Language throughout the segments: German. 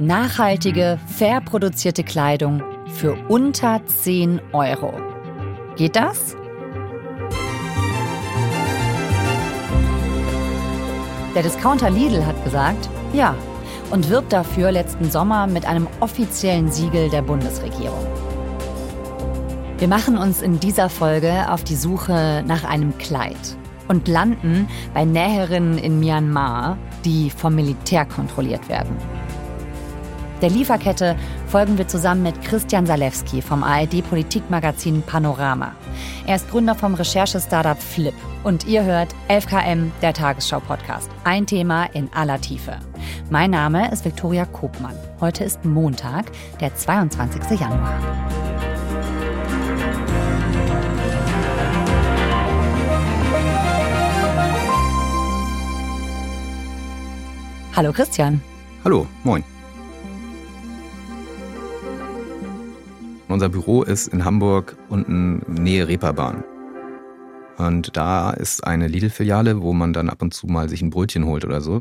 Nachhaltige, fair produzierte Kleidung für unter 10 Euro. Geht das? Der Discounter Lidl hat gesagt, ja, und wirbt dafür letzten Sommer mit einem offiziellen Siegel der Bundesregierung. Wir machen uns in dieser Folge auf die Suche nach einem Kleid und landen bei Näherinnen in Myanmar, die vom Militär kontrolliert werden. Der Lieferkette folgen wir zusammen mit Christian Salewski vom ARD-Politikmagazin Panorama. Er ist Gründer vom Recherche-Startup Flip. Und ihr hört 11KM, der Tagesschau-Podcast. Ein Thema in aller Tiefe. Mein Name ist Viktoria Kobmann. Heute ist Montag, der 22. Januar. Hallo Christian. Hallo, moin. Unser Büro ist in Hamburg unten Nähe Reeperbahn. Und da ist eine Lidl-Filiale, wo man dann ab und zu mal sich ein Brötchen holt oder so.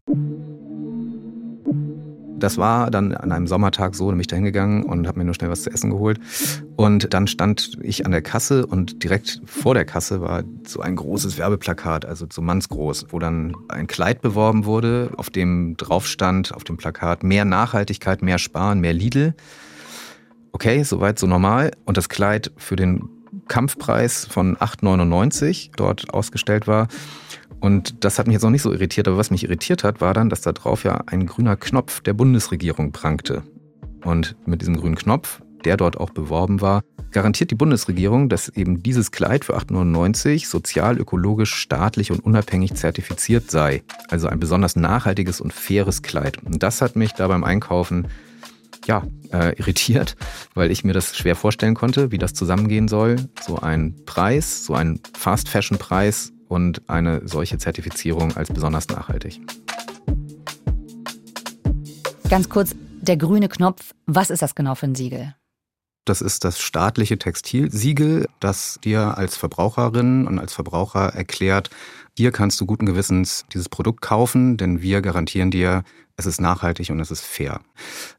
Das war dann an einem Sommertag so, da bin ich da hingegangen und habe mir nur schnell was zu essen geholt. Und dann stand ich an der Kasse und direkt vor der Kasse war so ein großes Werbeplakat, also so mannsgroß, wo dann ein Kleid beworben wurde, auf dem drauf stand, auf dem Plakat, mehr Nachhaltigkeit, mehr Sparen, mehr Lidl. Okay, soweit so normal. Und das Kleid für den Kampfpreis von 8,99 dort ausgestellt war. Und das hat mich jetzt noch nicht so irritiert, aber was mich irritiert hat, war dann, dass da drauf ja ein grüner Knopf der Bundesregierung prangte. Und mit diesem grünen Knopf, der dort auch beworben war, garantiert die Bundesregierung, dass eben dieses Kleid für 8,99 sozial, ökologisch, staatlich und unabhängig zertifiziert sei. Also ein besonders nachhaltiges und faires Kleid. Und das hat mich da beim Einkaufen ja, äh, irritiert, weil ich mir das schwer vorstellen konnte, wie das zusammengehen soll. So ein Preis, so ein Fast-Fashion-Preis und eine solche Zertifizierung als besonders nachhaltig. Ganz kurz, der grüne Knopf, was ist das genau für ein Siegel? Das ist das staatliche Textilsiegel, das dir als Verbraucherin und als Verbraucher erklärt, hier kannst du guten Gewissens dieses Produkt kaufen, denn wir garantieren dir, es ist nachhaltig und es ist fair.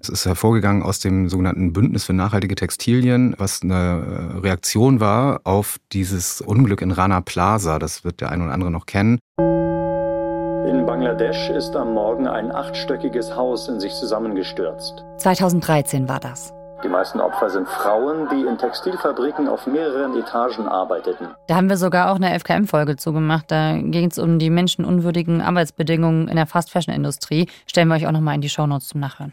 Es ist hervorgegangen aus dem sogenannten Bündnis für nachhaltige Textilien, was eine äh, Reaktion war auf dieses Unglück in Rana Plaza. Das wird der ein oder andere noch kennen. In Bangladesch ist am Morgen ein achtstöckiges Haus in sich zusammengestürzt. 2013 war das. Die meisten Opfer sind Frauen, die in Textilfabriken auf mehreren Etagen arbeiteten. Da haben wir sogar auch eine FKM-Folge zugemacht. Da ging es um die menschenunwürdigen Arbeitsbedingungen in der Fast-Fashion-Industrie. Stellen wir euch auch nochmal in die Shownotes zum Nachhören.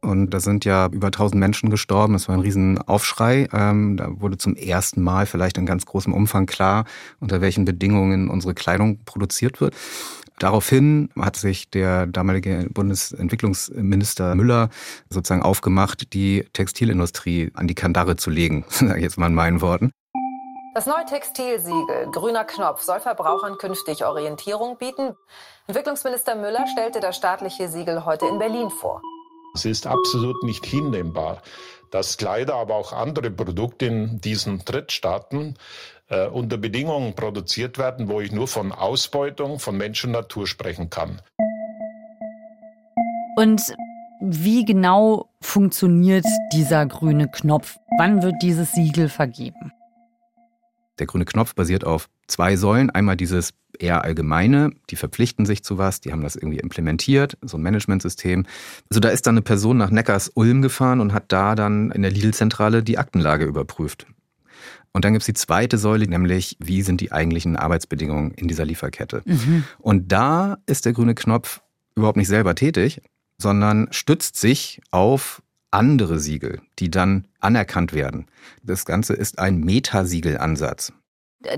Und da sind ja über 1000 Menschen gestorben. Es war ein Riesenaufschrei. Ähm, da wurde zum ersten Mal vielleicht in ganz großem Umfang klar, unter welchen Bedingungen unsere Kleidung produziert wird. Daraufhin hat sich der damalige Bundesentwicklungsminister Müller sozusagen aufgemacht, die Textilindustrie an die Kandare zu legen, sage ich jetzt mal in meinen Worten. Das neue Textilsiegel Grüner Knopf soll Verbrauchern künftig Orientierung bieten. Entwicklungsminister Müller stellte das staatliche Siegel heute in Berlin vor. Es ist absolut nicht hinnehmbar, dass Kleider, aber auch andere Produkte in diesen Drittstaaten äh, unter Bedingungen produziert werden, wo ich nur von Ausbeutung von Mensch und Natur sprechen kann. Und wie genau funktioniert dieser grüne Knopf? Wann wird dieses Siegel vergeben? Der grüne Knopf basiert auf zwei Säulen. Einmal dieses eher allgemeine, die verpflichten sich zu was, die haben das irgendwie implementiert, so ein Managementsystem. Also da ist dann eine Person nach Neckars-Ulm gefahren und hat da dann in der Lidl-Zentrale die Aktenlage überprüft. Und dann gibt es die zweite Säule, nämlich wie sind die eigentlichen Arbeitsbedingungen in dieser Lieferkette. Mhm. Und da ist der grüne Knopf überhaupt nicht selber tätig, sondern stützt sich auf andere Siegel, die dann anerkannt werden. Das Ganze ist ein Metasiegelansatz.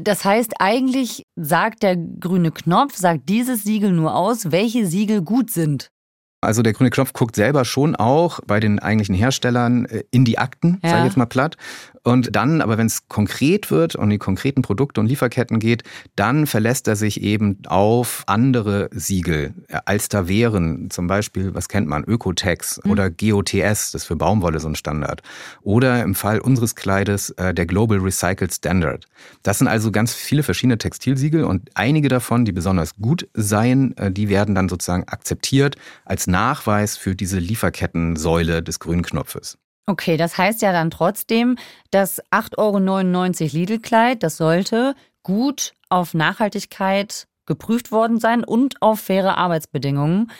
Das heißt, eigentlich sagt der grüne Knopf, sagt dieses Siegel nur aus, welche Siegel gut sind. Also der grüne Knopf guckt selber schon auch bei den eigentlichen Herstellern äh, in die Akten, ja. sage ich jetzt mal platt. Und dann, aber wenn es konkret wird und die konkreten Produkte und Lieferketten geht, dann verlässt er sich eben auf andere Siegel, äh, als da wären zum Beispiel, was kennt man, Ökotex mhm. oder GOTS, das ist für Baumwolle so ein Standard. Oder im Fall unseres Kleides äh, der Global Recycled Standard. Das sind also ganz viele verschiedene Textilsiegel und einige davon, die besonders gut seien, die werden dann sozusagen akzeptiert als Nachweis für diese Lieferkettensäule des grünen Knopfes. Okay, das heißt ja dann trotzdem, das 8,99 Euro Lidl-Kleid, das sollte gut auf Nachhaltigkeit geprüft worden sein und auf faire Arbeitsbedingungen.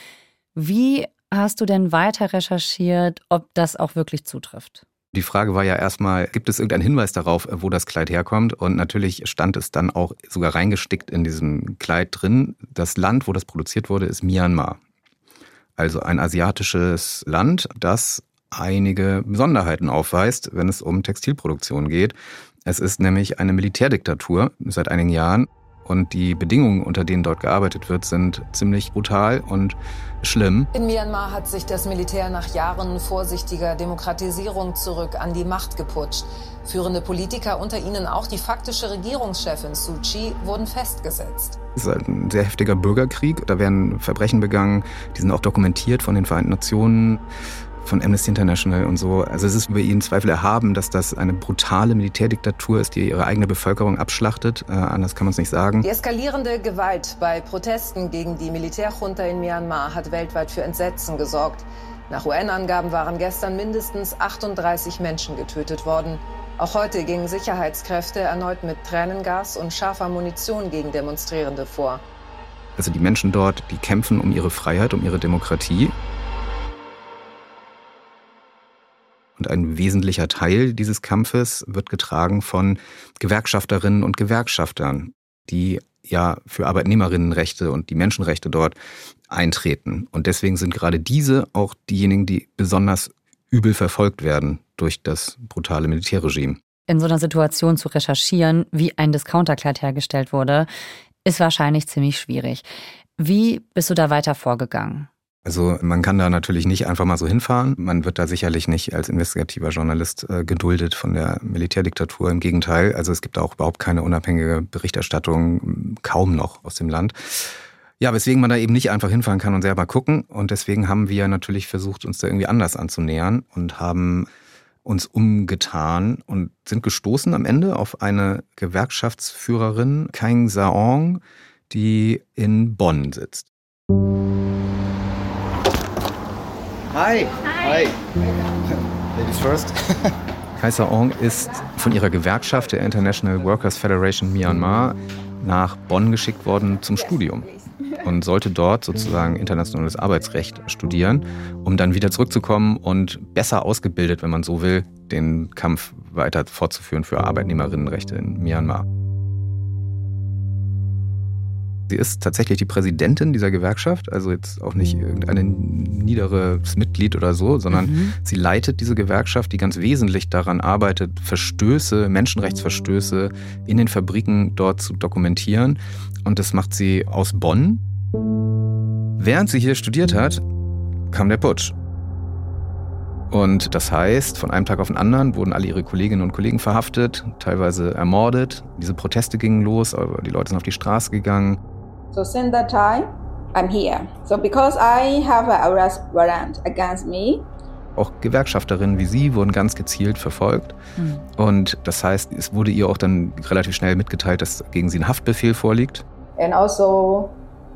Wie hast du denn weiter recherchiert, ob das auch wirklich zutrifft? Die Frage war ja erstmal, gibt es irgendeinen Hinweis darauf, wo das Kleid herkommt? Und natürlich stand es dann auch sogar reingestickt in diesem Kleid drin. Das Land, wo das produziert wurde, ist Myanmar. Also ein asiatisches Land, das einige Besonderheiten aufweist, wenn es um Textilproduktion geht. Es ist nämlich eine Militärdiktatur seit einigen Jahren und die Bedingungen, unter denen dort gearbeitet wird, sind ziemlich brutal und schlimm. In Myanmar hat sich das Militär nach Jahren vorsichtiger Demokratisierung zurück an die Macht geputscht. Führende Politiker, unter ihnen auch die faktische Regierungschefin Suu Kyi, wurden festgesetzt. Es ist halt ein sehr heftiger Bürgerkrieg. Da werden Verbrechen begangen, die sind auch dokumentiert von den Vereinten Nationen von Amnesty International und so. Also es ist über jeden Zweifel erhaben, dass das eine brutale Militärdiktatur ist, die ihre eigene Bevölkerung abschlachtet. Äh, anders kann man es nicht sagen. Die eskalierende Gewalt bei Protesten gegen die Militärjunta in Myanmar hat weltweit für Entsetzen gesorgt. Nach UN-Angaben waren gestern mindestens 38 Menschen getötet worden. Auch heute gingen Sicherheitskräfte erneut mit Tränengas und scharfer Munition gegen Demonstrierende vor. Also die Menschen dort, die kämpfen um ihre Freiheit, um ihre Demokratie. Und ein wesentlicher Teil dieses Kampfes wird getragen von Gewerkschafterinnen und Gewerkschaftern, die ja für Arbeitnehmerinnenrechte und die Menschenrechte dort eintreten. Und deswegen sind gerade diese auch diejenigen, die besonders übel verfolgt werden durch das brutale Militärregime. In so einer Situation zu recherchieren, wie ein Discounterkleid hergestellt wurde, ist wahrscheinlich ziemlich schwierig. Wie bist du da weiter vorgegangen? Also man kann da natürlich nicht einfach mal so hinfahren. Man wird da sicherlich nicht als investigativer Journalist äh, geduldet von der Militärdiktatur. Im Gegenteil, also es gibt auch überhaupt keine unabhängige Berichterstattung, kaum noch aus dem Land. Ja, weswegen man da eben nicht einfach hinfahren kann und selber gucken. Und deswegen haben wir natürlich versucht, uns da irgendwie anders anzunähern und haben uns umgetan und sind gestoßen am Ende auf eine Gewerkschaftsführerin, Kaing Saong, die in Bonn sitzt. Hi. Hi. Ladies first. Kaiser Ong ist von ihrer Gewerkschaft, der International Workers Federation Myanmar, nach Bonn geschickt worden zum Studium und sollte dort sozusagen internationales Arbeitsrecht studieren, um dann wieder zurückzukommen und besser ausgebildet, wenn man so will, den Kampf weiter fortzuführen für Arbeitnehmerinnenrechte in Myanmar. Sie ist tatsächlich die Präsidentin dieser Gewerkschaft, also jetzt auch nicht irgendein niederes Mitglied oder so, sondern mhm. sie leitet diese Gewerkschaft, die ganz wesentlich daran arbeitet, Verstöße, Menschenrechtsverstöße in den Fabriken dort zu dokumentieren. Und das macht sie aus Bonn. Während sie hier studiert hat, kam der Putsch. Und das heißt, von einem Tag auf den anderen wurden alle ihre Kolleginnen und Kollegen verhaftet, teilweise ermordet. Diese Proteste gingen los, aber die Leute sind auf die Straße gegangen. So since that time, I'm here. So because I have an arrest warrant against me, auch Gewerkschafterinnen wie sie wurden ganz gezielt verfolgt. Mhm. Und das heißt, es wurde ihr auch dann relativ schnell mitgeteilt, dass gegen sie ein Haftbefehl vorliegt. And also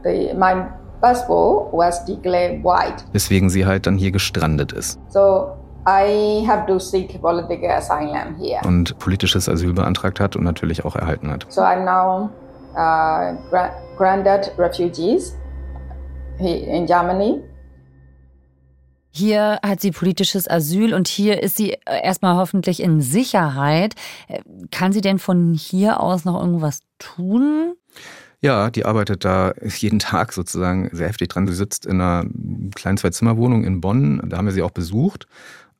the, my passport was declared white. Weswegen sie halt dann hier gestrandet ist. So I have to seek political asylum here. Und politisches Asyl beantragt hat und natürlich auch erhalten hat. So I'm now uh, granted refugees in Germany. Hier hat sie politisches Asyl und hier ist sie äh, erstmal hoffentlich in Sicherheit. Äh, kann sie denn von hier aus noch irgendwas tun? Ja, die arbeitet da jeden Tag sozusagen sehr heftig dran. Sie sitzt in einer kleinen Zwei-Zimmer-Wohnung in Bonn. Da haben wir sie auch besucht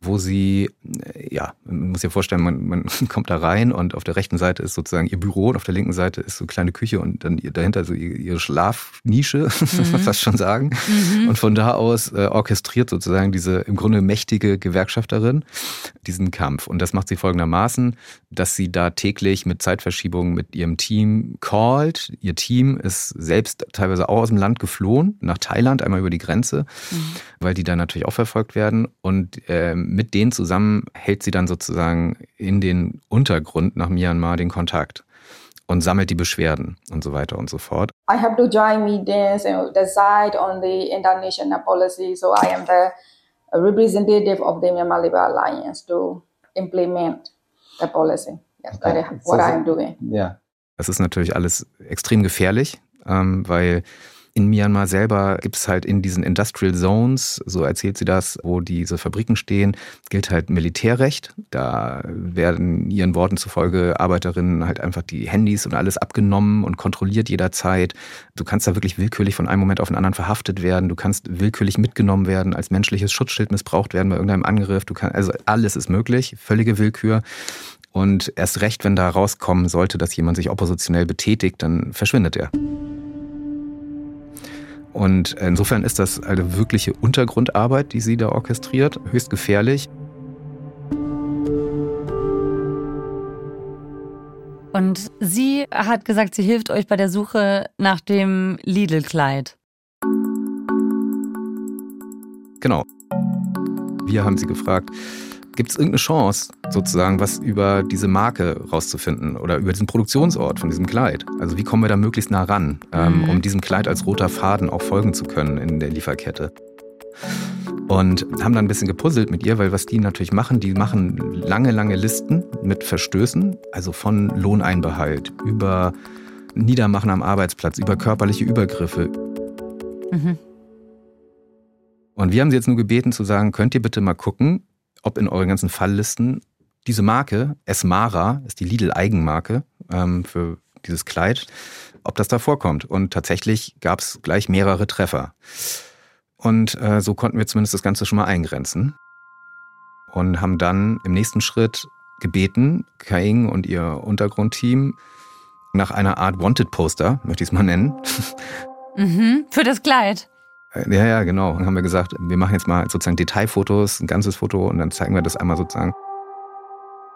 wo sie, äh, ja, man muss sich vorstellen, man, man kommt da rein und auf der rechten Seite ist sozusagen ihr Büro und auf der linken Seite ist so eine kleine Küche und dann dahinter so ihre Schlafnische, mhm. muss man fast schon sagen. Mhm. Und von da aus äh, orchestriert sozusagen diese im Grunde mächtige Gewerkschafterin diesen Kampf. Und das macht sie folgendermaßen, dass sie da täglich mit Zeitverschiebungen mit ihrem Team callt. Ihr Team ist selbst teilweise auch aus dem Land geflohen, nach Thailand, einmal über die Grenze, mhm. weil die da natürlich auch verfolgt werden. Und ähm, mit denen zusammen hält sie dann sozusagen in den Untergrund nach Myanmar den Kontakt. und sammelt die Beschwerden und so weiter und so fort. I have to join meetings and decide on the international policy. So I am the representative of the Myanmar Labour Alliance to implement the policy. That is what so, I am doing. Yeah. Das ist natürlich alles extrem gefährlich, ähm, weil in Myanmar selber gibt es halt in diesen Industrial Zones, so erzählt sie das, wo diese Fabriken stehen, gilt halt Militärrecht. Da werden ihren Worten zufolge Arbeiterinnen halt einfach die Handys und alles abgenommen und kontrolliert jederzeit. Du kannst da wirklich willkürlich von einem Moment auf den anderen verhaftet werden. Du kannst willkürlich mitgenommen werden, als menschliches Schutzschild missbraucht werden bei irgendeinem Angriff. Du kannst, also alles ist möglich, völlige Willkür. Und erst recht, wenn da rauskommen sollte, dass jemand sich oppositionell betätigt, dann verschwindet er. Und insofern ist das eine wirkliche Untergrundarbeit, die sie da orchestriert, höchst gefährlich. Und sie hat gesagt, sie hilft euch bei der Suche nach dem Lidl-Kleid. Genau. Wir haben sie gefragt, Gibt es irgendeine Chance, sozusagen, was über diese Marke rauszufinden oder über diesen Produktionsort von diesem Kleid? Also wie kommen wir da möglichst nah ran, ähm, mhm. um diesem Kleid als roter Faden auch folgen zu können in der Lieferkette? Und haben dann ein bisschen gepuzzelt mit ihr, weil was die natürlich machen, die machen lange, lange Listen mit Verstößen, also von Lohneinbehalt über Niedermachen am Arbeitsplatz, über körperliche Übergriffe. Mhm. Und wir haben sie jetzt nur gebeten zu sagen, könnt ihr bitte mal gucken, ob in euren ganzen Falllisten diese Marke, Esmara, ist die Lidl-Eigenmarke ähm, für dieses Kleid, ob das da vorkommt. Und tatsächlich gab es gleich mehrere Treffer. Und äh, so konnten wir zumindest das Ganze schon mal eingrenzen. Und haben dann im nächsten Schritt gebeten, Kaing und ihr Untergrundteam, nach einer Art Wanted-Poster, möchte ich es mal nennen. Mhm, für das Kleid. Ja, ja, genau. Und haben wir gesagt, wir machen jetzt mal sozusagen Detailfotos, ein ganzes Foto und dann zeigen wir das einmal sozusagen.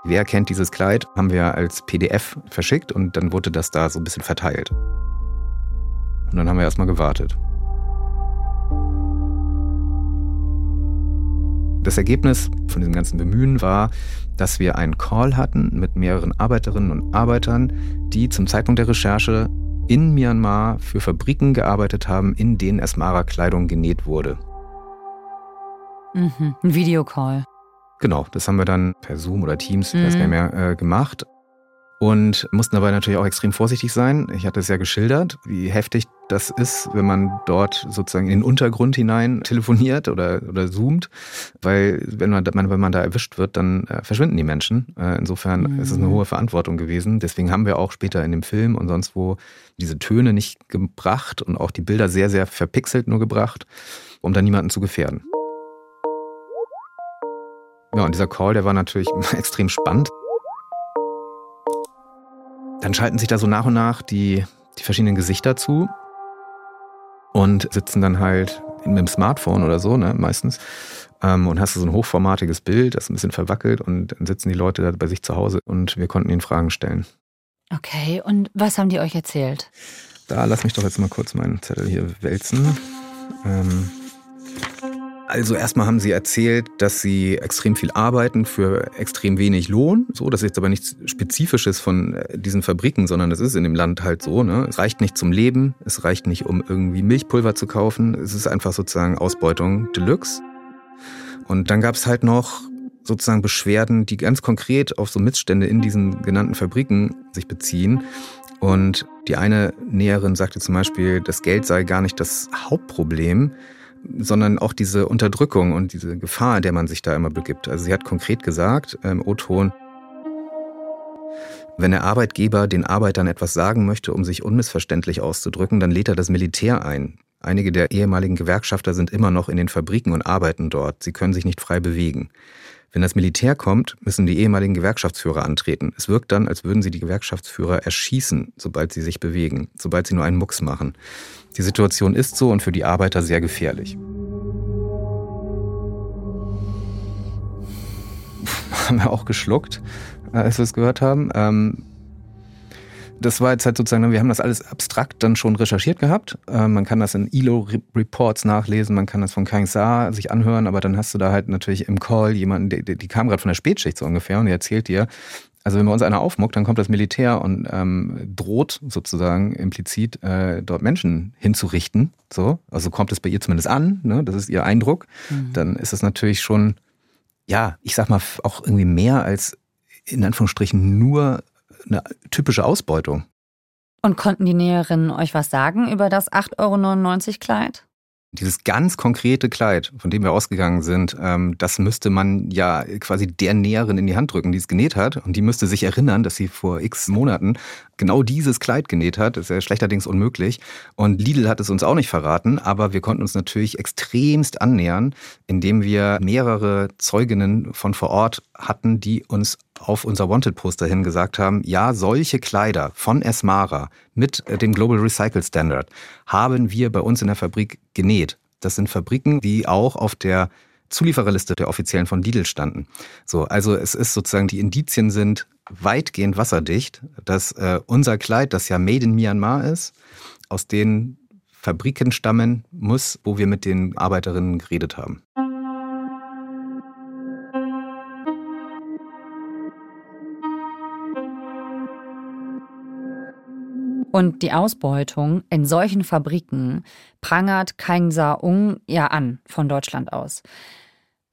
Wer kennt dieses Kleid? Haben wir als PDF verschickt und dann wurde das da so ein bisschen verteilt. Und dann haben wir erstmal gewartet. Das Ergebnis von diesem ganzen Bemühen war, dass wir einen Call hatten mit mehreren Arbeiterinnen und Arbeitern, die zum Zeitpunkt der Recherche in Myanmar für Fabriken gearbeitet haben, in denen Asmara-Kleidung genäht wurde. Mhm. Ein Videocall. Genau, das haben wir dann per Zoom oder Teams, ich weiß gar nicht mehr, äh, gemacht und mussten dabei natürlich auch extrem vorsichtig sein. Ich hatte es ja geschildert, wie heftig das ist, wenn man dort sozusagen in den Untergrund hinein telefoniert oder, oder zoomt, weil wenn man, wenn man da erwischt wird, dann äh, verschwinden die Menschen. Äh, insofern mhm. ist es eine hohe Verantwortung gewesen. Deswegen haben wir auch später in dem Film und sonst wo diese Töne nicht gebracht und auch die Bilder sehr, sehr verpixelt nur gebracht, um da niemanden zu gefährden. Ja, und dieser Call, der war natürlich extrem spannend. Dann schalten sich da so nach und nach die, die verschiedenen Gesichter zu und sitzen dann halt mit dem Smartphone oder so, ne, meistens. Ähm, und hast du so ein hochformatiges Bild, das ein bisschen verwackelt und dann sitzen die Leute da bei sich zu Hause und wir konnten ihnen Fragen stellen. Okay, und was haben die euch erzählt? Da lass mich doch jetzt mal kurz meinen Zettel hier wälzen. Ähm, also erstmal haben sie erzählt, dass sie extrem viel arbeiten für extrem wenig Lohn. So, das ist jetzt aber nichts Spezifisches von äh, diesen Fabriken, sondern das ist in dem Land halt so. Ne? Es reicht nicht zum Leben, es reicht nicht, um irgendwie Milchpulver zu kaufen. Es ist einfach sozusagen Ausbeutung Deluxe. Und dann gab es halt noch sozusagen Beschwerden, die ganz konkret auf so Missstände in diesen genannten Fabriken sich beziehen. Und die eine Näherin sagte zum Beispiel, das Geld sei gar nicht das Hauptproblem, sondern auch diese Unterdrückung und diese Gefahr, der man sich da immer begibt. Also sie hat konkret gesagt, im O-Ton, wenn der Arbeitgeber den Arbeitern etwas sagen möchte, um sich unmissverständlich auszudrücken, dann lädt er das Militär ein. Einige der ehemaligen Gewerkschafter sind immer noch in den Fabriken und arbeiten dort. Sie können sich nicht frei bewegen. Wenn das Militär kommt, müssen die ehemaligen Gewerkschaftsführer antreten. Es wirkt dann, als würden sie die Gewerkschaftsführer erschießen, sobald sie sich bewegen, sobald sie nur einen Mucks machen. Die Situation ist so und für die Arbeiter sehr gefährlich. Haben wir auch geschluckt, als wir es gehört haben. Ähm, das war jetzt halt sozusagen, wir haben das alles abstrakt dann schon recherchiert gehabt. Äh, man kann das in ILO-Reports nachlesen, man kann das von Kang Sa sich anhören, aber dann hast du da halt natürlich im Call jemanden, die, die kam gerade von der Spätschicht so ungefähr und die erzählt dir, Also wenn bei uns einer aufmuckt, dann kommt das Militär und ähm, droht sozusagen implizit äh, dort Menschen hinzurichten. So, also kommt es bei ihr zumindest an, ne? das ist ihr Eindruck. Mhm. Dann ist es natürlich schon, ja, ich sag mal auch irgendwie mehr als in Anführungsstrichen nur eine typische Ausbeutung. Und konnten die Näherinnen euch was sagen über das 8,99 Euro Kleid? Dieses ganz konkrete Kleid, von dem wir ausgegangen sind, ähm, das müsste man ja quasi der Näherin in die Hand drücken, die es genäht hat. Und die müsste sich erinnern, dass sie vor x Monaten genau dieses Kleid genäht hat. Das ist ja schlechterdings unmöglich. Und Lidl hat es uns auch nicht verraten, aber wir konnten uns natürlich extremst annähern, indem wir mehrere Zeuginnen von vor Ort hatten, die uns auf unser Wanted-Poster hin gesagt haben, ja, solche Kleider von Esmara mit dem Global Recycle Standard haben wir bei uns in der Fabrik genäht. Das sind Fabriken, die auch auf der Zuliefererliste der offiziellen von Lidl standen. So, also es ist sozusagen, die Indizien sind weitgehend wasserdicht, dass äh, unser Kleid, das ja made in Myanmar ist, aus den Fabriken stammen muss, wo wir mit den Arbeiterinnen geredet haben. Und die Ausbeutung in solchen Fabriken prangert Kang Sa-ung ja an von Deutschland aus.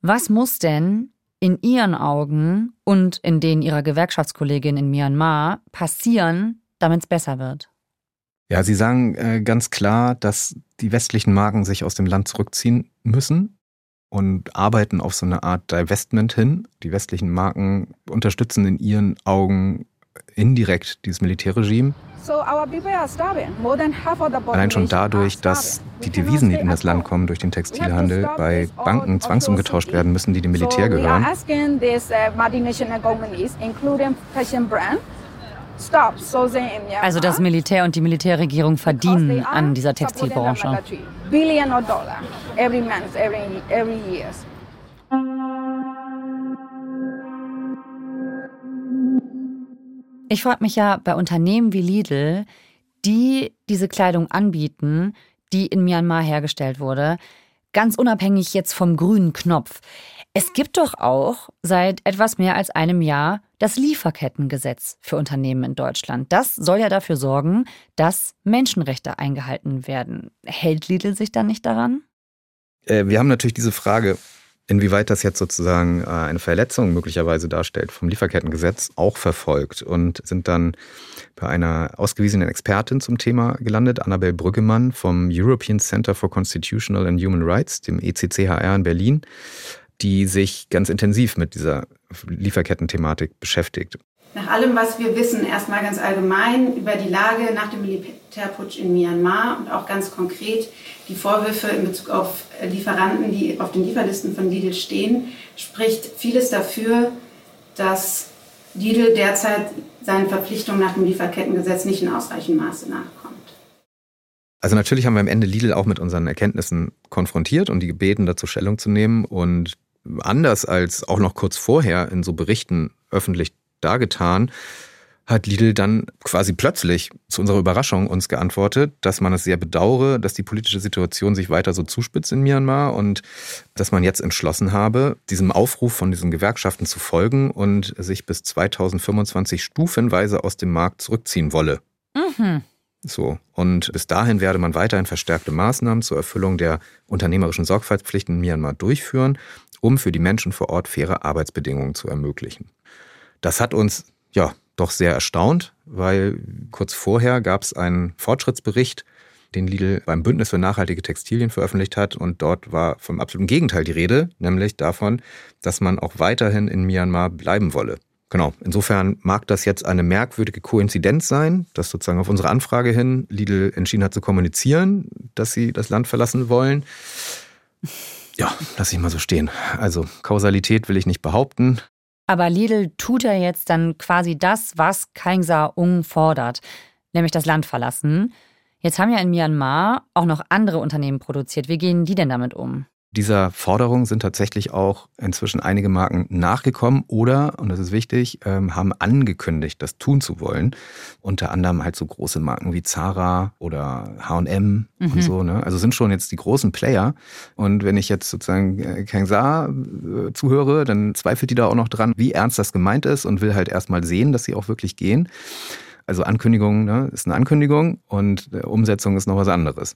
Was muss denn in Ihren Augen und in denen Ihrer Gewerkschaftskollegin in Myanmar passieren, damit es besser wird? Ja, Sie sagen äh, ganz klar, dass die westlichen Marken sich aus dem Land zurückziehen müssen und arbeiten auf so eine Art Divestment hin. Die westlichen Marken unterstützen in ihren Augen indirekt dieses Militärregime. Allein schon dadurch, dass die Devisen, die in das Land kommen durch den Textilhandel, bei Banken zwangsumgetauscht werden müssen, die dem Militär gehören. Uh, also das Militär und die Militärregierung verdienen an dieser Textilbranche. Ich frage mich ja bei Unternehmen wie Lidl, die diese Kleidung anbieten, die in Myanmar hergestellt wurde, ganz unabhängig jetzt vom grünen Knopf. Es gibt doch auch seit etwas mehr als einem Jahr das Lieferkettengesetz für Unternehmen in Deutschland. Das soll ja dafür sorgen, dass Menschenrechte eingehalten werden. Hält Lidl sich dann nicht daran? Äh, wir haben natürlich diese Frage inwieweit das jetzt sozusagen äh, eine Verletzung möglicherweise darstellt vom Lieferkettengesetz, auch verfolgt und sind dann bei einer ausgewiesenen Expertin zum Thema gelandet, Annabel Brüggemann vom European Center for Constitutional and Human Rights, dem ECCHR in Berlin, die sich ganz intensiv mit dieser Lieferkettenthematik beschäftigt. Nach allem, was wir wissen, erstmal ganz allgemein über die Lage nach dem Militärputsch in Myanmar und auch ganz konkret die Vorwürfe in Bezug auf Lieferanten, die auf den Lieferlisten von Lidl stehen, spricht vieles dafür, dass Lidl derzeit seinen Verpflichtungen nach dem Lieferkettengesetz nicht in ausreichendem Maße nachkommt. Also natürlich haben wir am Ende Lidl auch mit unseren Erkenntnissen konfrontiert und die gebeten, dazu Stellung zu nehmen. Und anders als auch noch kurz vorher in so Berichten öffentlich dargetan, hat Lidl dann quasi plötzlich zu unserer Überraschung uns geantwortet, dass man es sehr bedauere, dass die politische Situation sich weiter so zuspitzt in Myanmar und dass man jetzt entschlossen habe, diesem Aufruf von diesen Gewerkschaften zu folgen und sich bis 2025 stufenweise aus dem Markt zurückziehen wolle. Mhm. So. Und bis dahin werde man weiterhin verstärkte Maßnahmen zur Erfüllung der unternehmerischen Sorgfaltspflichten in Myanmar durchführen, um für die Menschen vor Ort faire Arbeitsbedingungen zu ermöglichen. Das hat uns ja doch sehr erstaunt, weil kurz vorher gab es einen Fortschrittsbericht, den Lidl beim Bündnis für nachhaltige Textilien veröffentlicht hat. Und dort war vom absoluten Gegenteil die Rede, nämlich davon, dass man auch weiterhin in Myanmar bleiben wolle. Genau, insofern mag das jetzt eine merkwürdige Koinzidenz sein, dass sozusagen auf unsere Anfrage hin Lidl entschieden hat zu kommunizieren, dass sie das Land verlassen wollen. Ja, lass ich mal so stehen. Also Kausalität will ich nicht behaupten. Aber Lidl tut ja jetzt dann quasi das, was Kaingsa Ung fordert, nämlich das Land verlassen. Jetzt haben ja in Myanmar auch noch andere Unternehmen produziert. Wie gehen die denn damit um? Dieser Forderung sind tatsächlich auch inzwischen einige Marken nachgekommen oder, und das ist wichtig, ähm, haben angekündigt, das tun zu wollen. Unter anderem halt so große Marken wie Zara oder H&M mhm. und so. Ne? Also sind schon jetzt die großen Player. Und wenn ich jetzt sozusagen äh, Kang Sa äh, zuhöre, dann zweifelt die da auch noch dran, wie ernst das gemeint ist und will halt erstmal sehen, dass sie auch wirklich gehen. Also Ankündigung ne, ist eine Ankündigung und Umsetzung ist noch was anderes.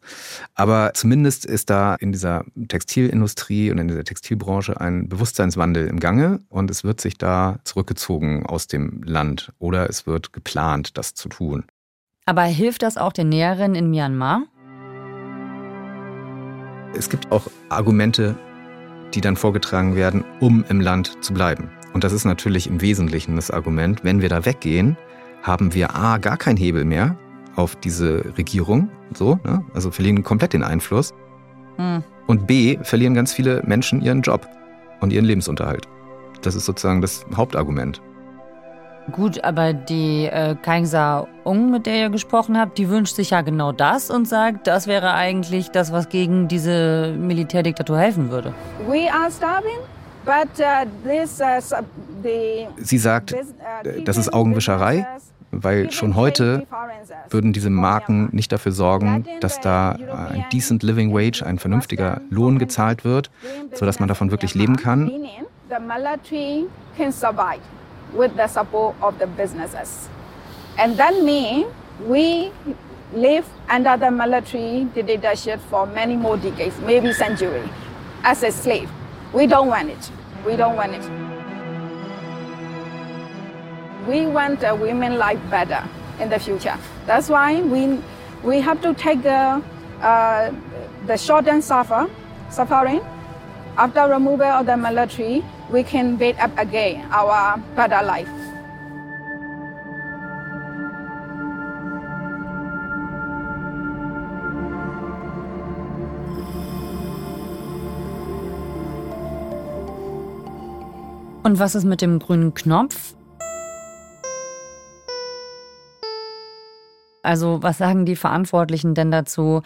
Aber zumindest ist da in dieser Textilindustrie und in dieser Textilbranche ein Bewusstseinswandel im Gange und es wird sich da zurückgezogen aus dem Land oder es wird geplant, das zu tun. Aber hilft das auch den Näherinnen in Myanmar? Es gibt auch Argumente, die dann vorgetragen werden, um im Land zu bleiben. Und das ist natürlich im Wesentlichen das Argument, wenn wir da weggehen, haben wir A, gar keinen Hebel mehr auf diese Regierung, so, ne? also verlieren komplett den Einfluss. Hm. Und B, verlieren ganz viele Menschen ihren Job und ihren Lebensunterhalt. Das ist sozusagen das Hauptargument. Gut, aber die äh, Kangsa Ung, mit der ihr gesprochen habt, die wünscht sich ja genau das und sagt, das wäre eigentlich das, was gegen diese Militärdiktatur helfen würde. We are starving, but uh, uh, the, Sie sagt, uh, das ist Augenwischerei weil schon heute würden diese Marken nicht dafür sorgen, dass da ein decent living wage, ein vernünftiger Lohn gezahlt wird, sodass man davon wirklich leben kann. And that means we live under the military dictatorship for many more decades, maybe century, as a slave. We don't want it. We don't want it. We want a women life better in the future. That's why we we have to take uh, uh, the short and suffer suffering. After removal of the military, we can build up again our better life. Und was ist mit dem grünen Knopf? Also was sagen die Verantwortlichen denn dazu,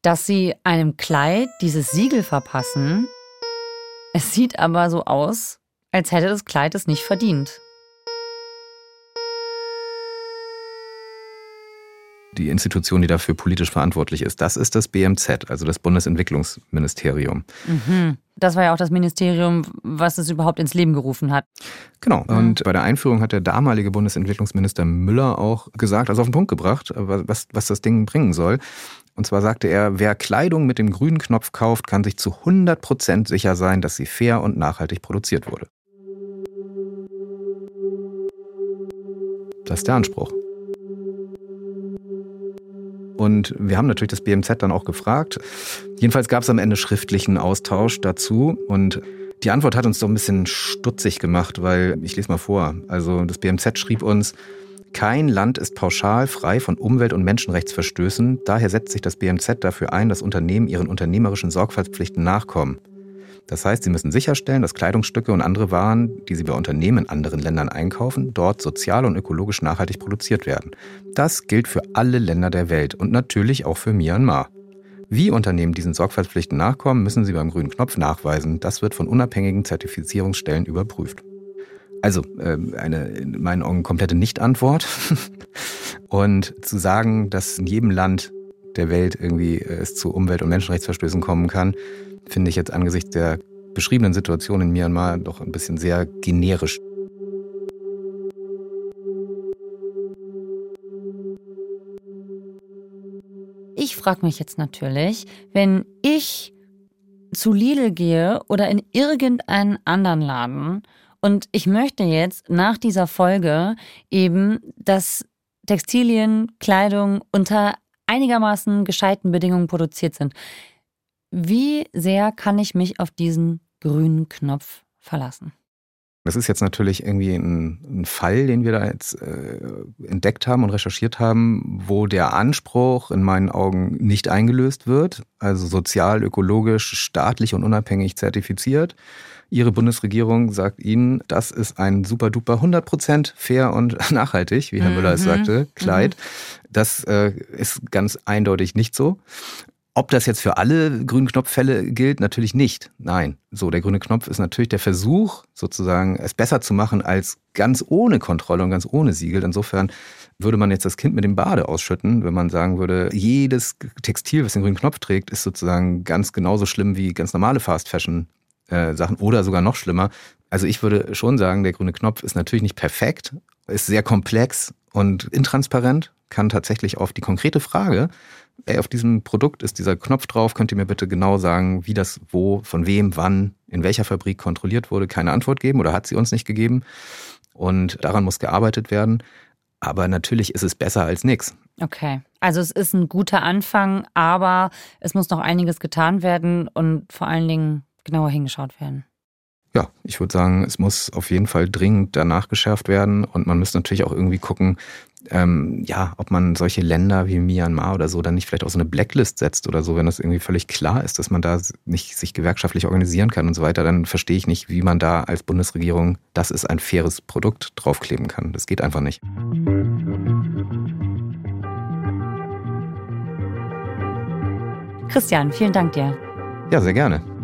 dass sie einem Kleid dieses Siegel verpassen? Es sieht aber so aus, als hätte das Kleid es nicht verdient. Die Institution, die dafür politisch verantwortlich ist, das ist das BMZ, also das Bundesentwicklungsministerium. Mhm. Das war ja auch das Ministerium, was es überhaupt ins Leben gerufen hat. Genau. Und bei der Einführung hat der damalige Bundesentwicklungsminister Müller auch gesagt, also auf den Punkt gebracht, was, was das Ding bringen soll. Und zwar sagte er, wer Kleidung mit dem grünen Knopf kauft, kann sich zu 100 Prozent sicher sein, dass sie fair und nachhaltig produziert wurde. Das ist der Anspruch. Und wir haben natürlich das BMZ dann auch gefragt. Jedenfalls gab es am Ende schriftlichen Austausch dazu und die Antwort hat uns so ein bisschen stutzig gemacht, weil ich lese mal vor. Also das BMZ schrieb uns, kein Land ist pauschal frei von Umwelt- und Menschenrechtsverstößen. Daher setzt sich das BMZ dafür ein, dass Unternehmen ihren unternehmerischen Sorgfaltspflichten nachkommen. Das heißt, sie müssen sicherstellen, dass Kleidungsstücke und andere Waren, die sie bei Unternehmen in anderen Ländern einkaufen, dort sozial und ökologisch nachhaltig produziert werden. Das gilt für alle Länder der Welt und natürlich auch für Myanmar. Wie Unternehmen diesen Sorgfaltspflichten nachkommen, müssen sie beim grünen Knopf nachweisen. Das wird von unabhängigen Zertifizierungsstellen überprüft. Also äh, eine in meinen Augen komplette Nicht-Antwort. und zu sagen, dass in jedem Land der Welt irgendwie äh, es zu Umwelt- und Menschenrechtsverstößen kommen kann, finde ich jetzt angesichts der beschriebenen Situation in Myanmar doch ein bisschen sehr generisch. Ich frage mich jetzt natürlich, wenn ich zu Lidl gehe oder in irgendeinen anderen Laden und ich möchte jetzt nach dieser Folge eben, dass Textilien, Kleidung unter einigermaßen gescheiten Bedingungen produziert sind. Wie sehr kann ich mich auf diesen grünen Knopf verlassen? Das ist jetzt natürlich irgendwie ein, ein Fall, den wir da jetzt äh, entdeckt haben und recherchiert haben, wo der Anspruch in meinen Augen nicht eingelöst wird, also sozial, ökologisch, staatlich und unabhängig zertifiziert. Ihre Bundesregierung sagt Ihnen, das ist ein super duper 100% fair und nachhaltig, wie Herr mhm. Müller es sagte, Kleid. Mhm. Das äh, ist ganz eindeutig nicht so. Ob das jetzt für alle grünen Knopffälle gilt, natürlich nicht. Nein. So, der grüne Knopf ist natürlich der Versuch, sozusagen es besser zu machen als ganz ohne Kontrolle und ganz ohne Siegel. Insofern würde man jetzt das Kind mit dem Bade ausschütten, wenn man sagen würde, jedes Textil, was den grünen Knopf trägt, ist sozusagen ganz genauso schlimm wie ganz normale Fast Fashion äh, Sachen oder sogar noch schlimmer. Also ich würde schon sagen, der grüne Knopf ist natürlich nicht perfekt, ist sehr komplex und intransparent, kann tatsächlich auf die konkrete Frage, ey, auf diesem Produkt ist dieser Knopf drauf, könnt ihr mir bitte genau sagen, wie das wo, von wem, wann, in welcher Fabrik kontrolliert wurde, keine Antwort geben oder hat sie uns nicht gegeben. Und daran muss gearbeitet werden. Aber natürlich ist es besser als nichts. Okay, also es ist ein guter Anfang, aber es muss noch einiges getan werden und vor allen Dingen genauer hingeschaut werden. Ja, ich würde sagen, es muss auf jeden Fall dringend danach geschärft werden und man müsste natürlich auch irgendwie gucken, ähm, ja, ob man solche Länder wie Myanmar oder so dann nicht vielleicht auch so eine Blacklist setzt oder so, wenn das irgendwie völlig klar ist, dass man da nicht sich gewerkschaftlich organisieren kann und so weiter, dann verstehe ich nicht, wie man da als Bundesregierung, das ist ein faires Produkt, draufkleben kann. Das geht einfach nicht. Christian, vielen Dank dir. Ja, sehr gerne.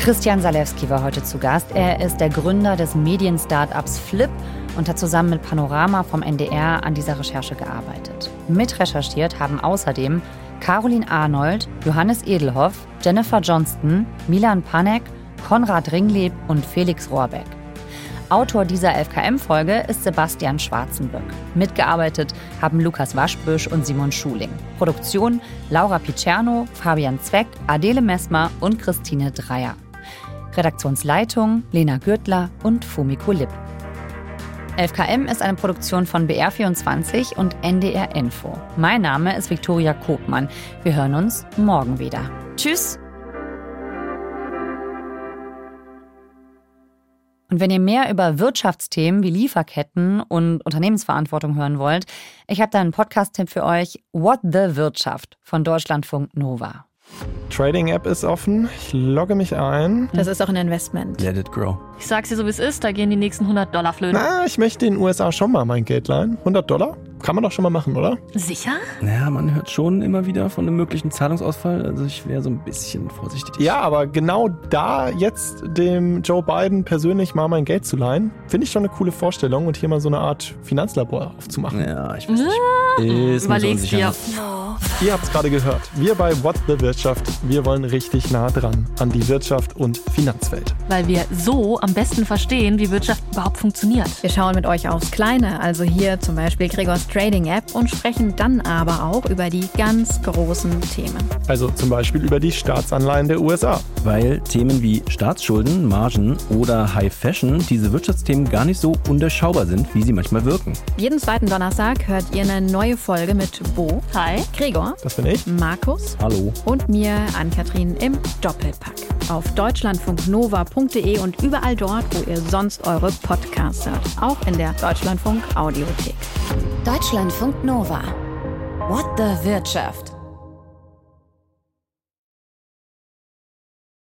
Christian Salewski war heute zu Gast. Er ist der Gründer des Medien-Startups Flip und hat zusammen mit Panorama vom NDR an dieser Recherche gearbeitet. Mitrecherchiert haben außerdem Caroline Arnold, Johannes Edelhoff, Jennifer Johnston, Milan Panek, Konrad Ringleb und Felix Rohrbeck. Autor dieser FKM-Folge ist Sebastian Schwarzenböck. Mitgearbeitet haben Lukas Waschbüsch und Simon Schuling. Produktion Laura Picerno, Fabian Zweck, Adele Messmer und Christine Dreier. Redaktionsleitung Lena Gürtler und Fumiko Lipp. 11KM ist eine Produktion von BR24 und NDR Info. Mein Name ist Viktoria Kobmann. Wir hören uns morgen wieder. Tschüss! Und wenn ihr mehr über Wirtschaftsthemen wie Lieferketten und Unternehmensverantwortung hören wollt, ich habe da einen Podcast-Tipp für euch: What the Wirtschaft von Deutschlandfunk Nova. Trading-App ist offen. Ich logge mich ein. Das ist auch ein Investment. Let it grow. Ich sag's dir so, wie es ist, da gehen die nächsten 100 Dollar flöten. Na, ich möchte in den USA schon mal mein Geld leihen. 100 Dollar? Kann man doch schon mal machen, oder? Sicher? Naja, man hört schon immer wieder von einem möglichen Zahlungsausfall. Also ich wäre so ein bisschen vorsichtig. Ja, aber genau da jetzt dem Joe Biden persönlich mal mein Geld zu leihen, finde ich schon eine coole Vorstellung und hier mal so eine Art Finanzlabor aufzumachen. Ja, ich weiß nicht. Ah, Ist mir so Überleg's dir. Ihr habt es gerade gehört. Wir bei What the Wirtschaft, wir wollen richtig nah dran an die Wirtschaft und Finanzwelt. Weil wir so am besten verstehen, wie Wirtschaft überhaupt funktioniert. Wir schauen mit euch aufs Kleine, also hier zum Beispiel Gregors Trading App und sprechen dann aber auch über die ganz großen Themen. Also zum Beispiel über die Staatsanleihen der USA. Weil Themen wie Staatsschulden, Margen oder High Fashion diese Wirtschaftsthemen gar nicht so undurchschaubar sind, wie sie manchmal wirken. Jeden zweiten Donnerstag hört ihr eine neue Folge mit Bo, Hi. Gregor, Das bin ich. Markus Hallo. und mir, Ann-Kathrin, im Doppelpack. Auf deutschlandfunknova.de und überall dort, wo ihr sonst eure Podcasts hört. Auch in der Deutschlandfunk Audiothek. Deutschlandfunk Nova. What the Wirtschaft.